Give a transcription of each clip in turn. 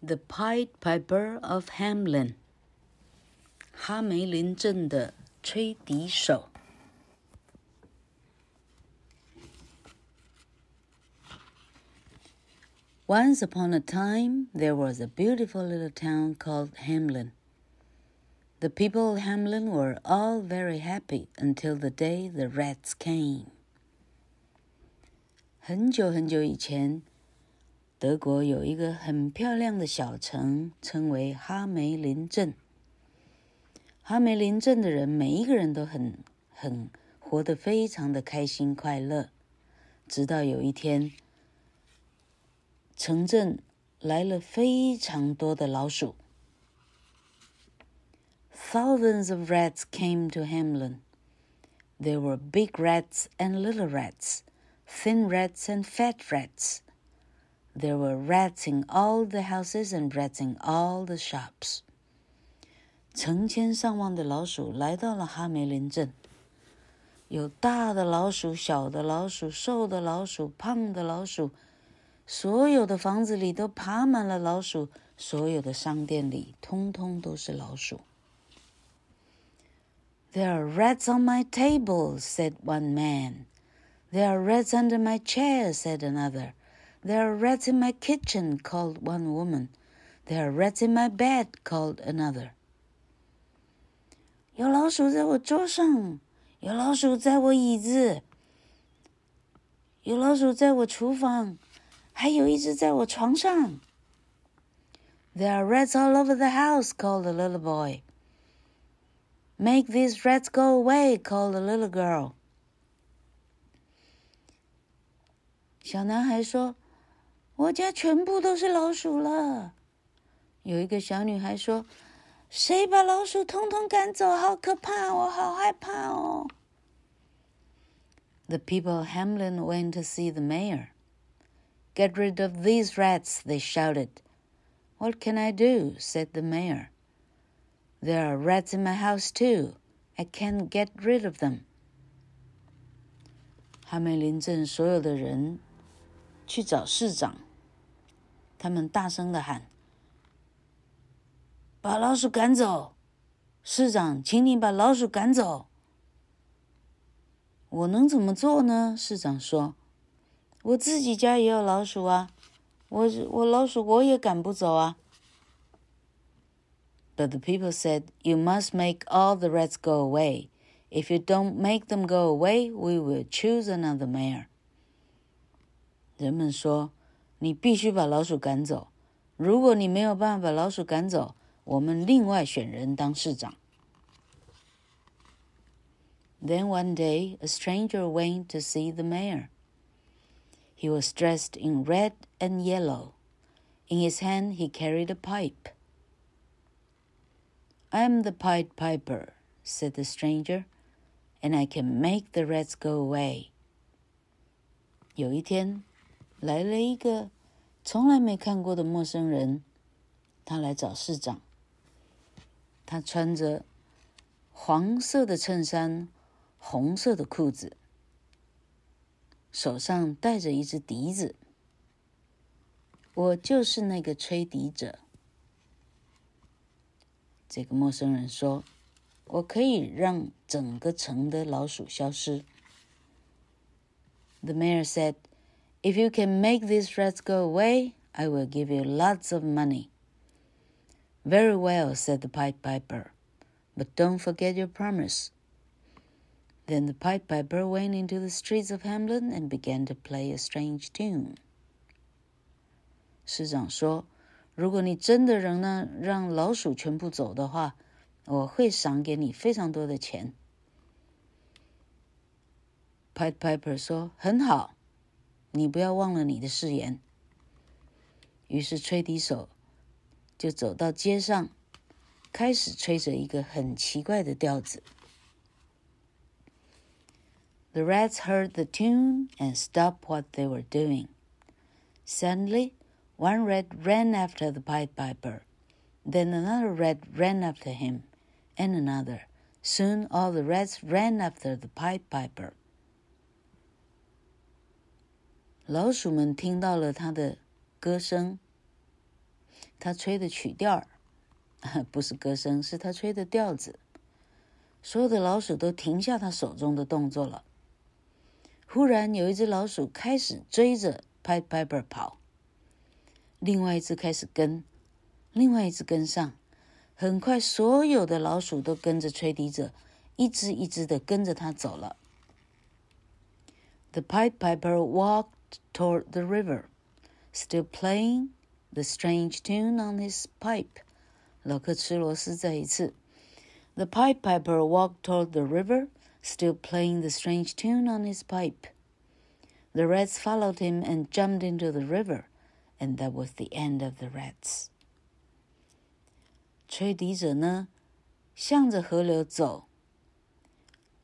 The Pied Piper of Hamelin》哈梅林镇的吹笛手。Once upon a time, there was a beautiful little town called Hamelin. The people of Hamelin were all very happy until the day the rats came. 很久很久以前。德国有一个很漂亮的小城，称为哈梅林镇。哈梅林镇的人每一个人都很很活得非常的开心快乐。直到有一天，城镇来了非常多的老鼠。Thousands of rats came to Hamelin. There were big rats and little rats, thin rats and fat rats. There were rats in all the houses and rats in all the shops. 成千上万的老鼠来到了哈梅林镇，有大的老鼠、小的老鼠、瘦的老鼠、胖的老鼠，所有的房子里都爬满了老鼠，所有的商店里通通都是老鼠。There are rats on my table," said one man. "There are rats under my chair," said another. There are rats in my kitchen, called one woman. There are rats in my bed, called another. 有老鼠在我桌上，有老鼠在我椅子，有老鼠在我厨房，还有一只在我床上。There are rats all over the house, called the little boy. Make these rats go away, called the little girl. 小男孩说。 我家全部都是老鼠了。”有一个小女孩说：“谁把老鼠通通赶走？好可怕！我好害怕哦。” The people of Hamelin went to see the mayor. Get rid of these rats, they shouted. What can I do? said the mayor. There are rats in my house too. I can't get rid of them. 哈梅林镇所有的人去找市长，他们大声的喊：“把老鼠赶走！市长，请你把老鼠赶走。”我能怎么做呢？市长说：“我自己家也有老鼠啊，我我老鼠我也赶不走啊。” But the people said, "You must make all the rats go away. If you don't make them go away, we will choose another mayor." 人们说。你必须把老鼠赶走。如果你没有办法把老鼠赶走，我们另外选人当市长。Then one day, a stranger went to see the mayor. He was dressed in red and yellow. In his hand, he carried a pipe. I am the Pied Piper, said the stranger, and I can make the rats go away. 有一天， 来了一个从来没看过的陌生人，他来找市长。他穿着黄色的衬衫，红色的裤子，手上带着一只笛子。我就是那个吹笛者。这个陌生人说：“我可以让整个城的老鼠消失。” The mayor said. If you can make these rats go away, I will give you lots of money. Very well, said the Pied Piper, but don't forget your promise. Then the Pied Piper went into the streets of Hamelin and began to play a strange tune. "pipe Piper 说：“很好。”你不要忘了你的誓言。于是吹笛手就走到街上，开始吹着一个很奇怪的调子。The rats heard the tune and stopped what they were doing. Suddenly, one rat ran after the Pied Piper. Then another rat ran after him, and another. Soon all the rats ran after the Pied Piper. 老鼠们听到了他的歌声，他吹的曲调儿，不是歌声，是他吹的调子。所有的老鼠都停下他手中的动作了。忽然，有一只老鼠开始追着 Pied Piper 跑，另外一只开始跟，另外一只跟上。很快，所有的老鼠都跟着吹笛者，一只一只的跟着他走了。The pipe Piper walked toward the river, still playing the strange tune on his pipe. 老克吃螺丝再一次。The Pied Piper walked toward the river, still playing the strange tune on his pipe. The rats followed him and jumped into the river, and that was the end of the rats. 吹笛者呢，向着河流走，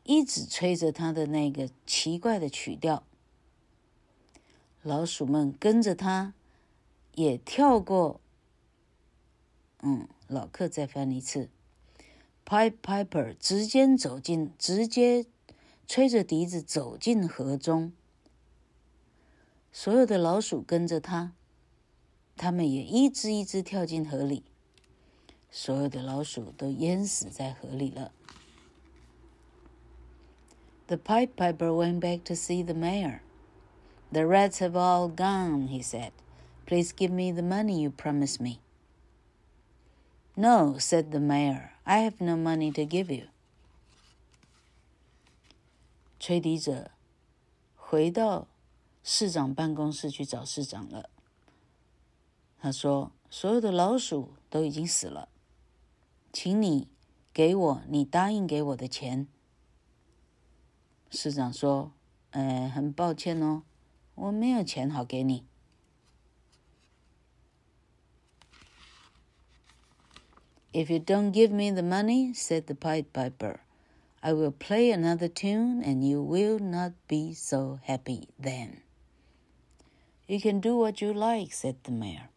一直吹着他的那个奇怪的曲调。 老鼠们跟着他，也跳过。嗯，老客再翻一次。，Pipe Piper 直接走进，直接吹着笛子走进河中。所有的老鼠跟着他，他们也一只一只跳进河里。所有的老鼠都淹死在河里了。The Pipe Piper went back to see the mayor. The rats have all gone, he said. Please give me the money you promised me. No, said the mayor. I have no money to give you. 吹笛者回到市长办公室去找市长了。他说：“所有的老鼠都已经死了。”请你给我你答应给我的钱。市长说：“呃，很抱歉哦，我没有钱好给你。” If you don't give me the money, said the Pied Piper, I will play another tune and you will not be so happy then. You can do what you like, said the mayor.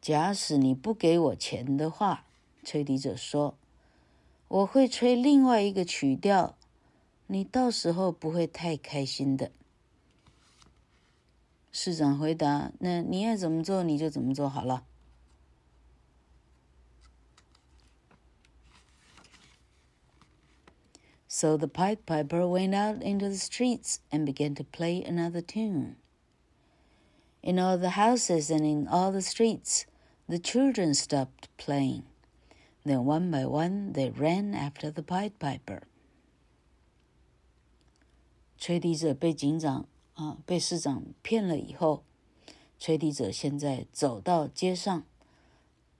假使你不给我钱的话，吹笛者说：“我会吹另外一个曲调，你到时候不会太开心的。” 市长回答：“那你爱怎么做你就怎么做好了。” So the Pied Piper went out into the streets and began to play another tune. In all the houses and in all the streets, the children stopped playing. Then one by one they ran after the Pied Piper. 吹笛者被警长 啊被市长骗了以后，吹笛者现在走到街上，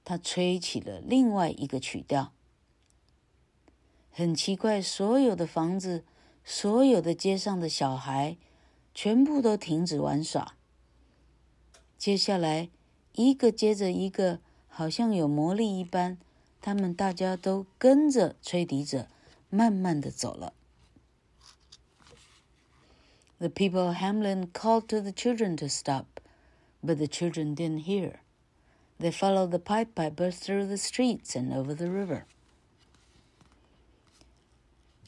他吹起了另外一个曲调。很奇怪，所有的房子，所有的街上的小孩，全部都停止玩耍。接下来。一个接着一个，好像有魔力一般，他们大家都跟着吹笛者，慢慢的走了。The people of Hamelin called to the children to stop, but the children didn't hear. They followed the pipe piper through the streets and over the river.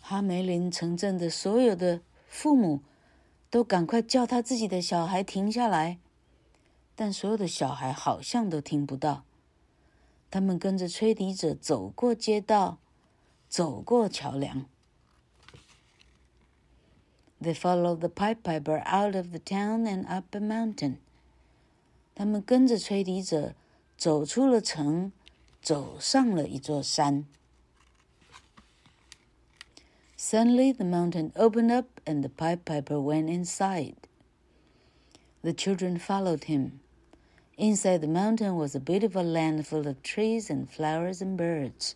哈梅林城镇的所有的父母都赶快叫他自己的小孩停下来，但所有的小孩好像都听不到。他们跟着吹笛者走过街道，走过桥梁。They followed the pipe piper out of the town and up a mountain。他们跟着吹笛者走出了城，走上了一座山。Suddenly, the mountain opened up and the pipe piper went inside. The children followed him. Inside the mountain was a beautiful land full of trees and flowers and birds.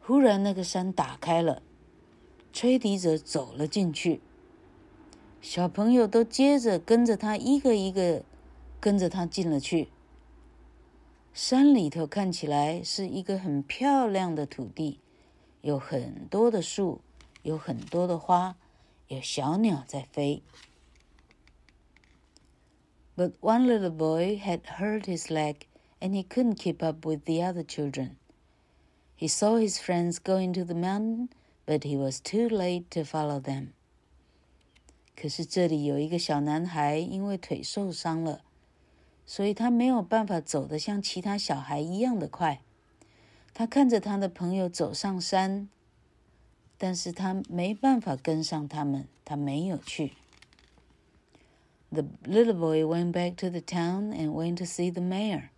忽然，那个山打开了， 吹笛者走了进去。小朋友都接着跟着他，一个一个跟着他进了去。山里头看起来是一个很漂亮的土地，有很多的树，有很多的花，有小鸟在飞。but one little boy had hurt his leg and he couldn't keep up with the other children. He saw his friends going to the mountain, but he was too late to follow them. 可是这里有一个小男孩，因为腿受伤了， 所以他没有办法走得像其他小孩一样的快。他看着他的朋友走上山，但是他没办法跟上他们，他没有去。The little boy went back to the town and went to see the mayor.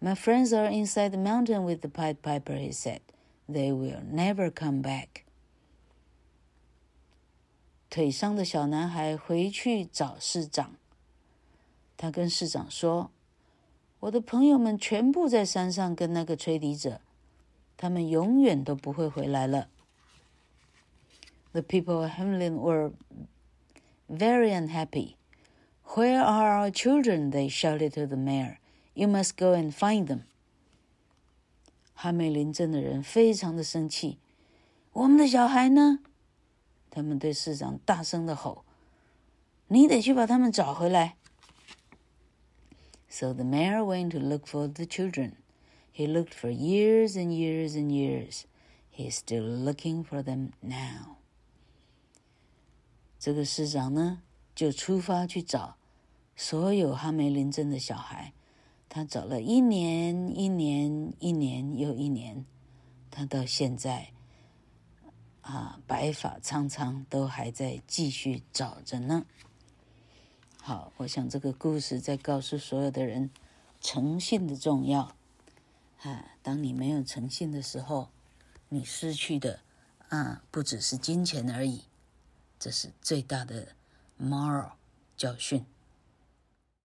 My friends are inside the mountain with the Pied Piper, he said. they will never come back. The people of Hamelin were very unhappy. Where are our children? They shouted to the mayor. You must go and find them. 哈梅林镇的人非常的生气。我们的小孩呢？他们对市长大声的吼：“你得去把他们找回来。” So the mayor went to look for the children. He looked for years and years and years. He's still looking for them now. 这个市长呢，就出发去找所有哈梅林镇的小孩。他找了一年，一年，一年又一年，他到现在。啊，白发苍苍，都还在继续找着呢。好，我想这个故事在告诉所有的人，诚信的重要。啊，当你没有诚信的时候，你失去的啊，不只是金钱而已，这是最大的 moral 教训。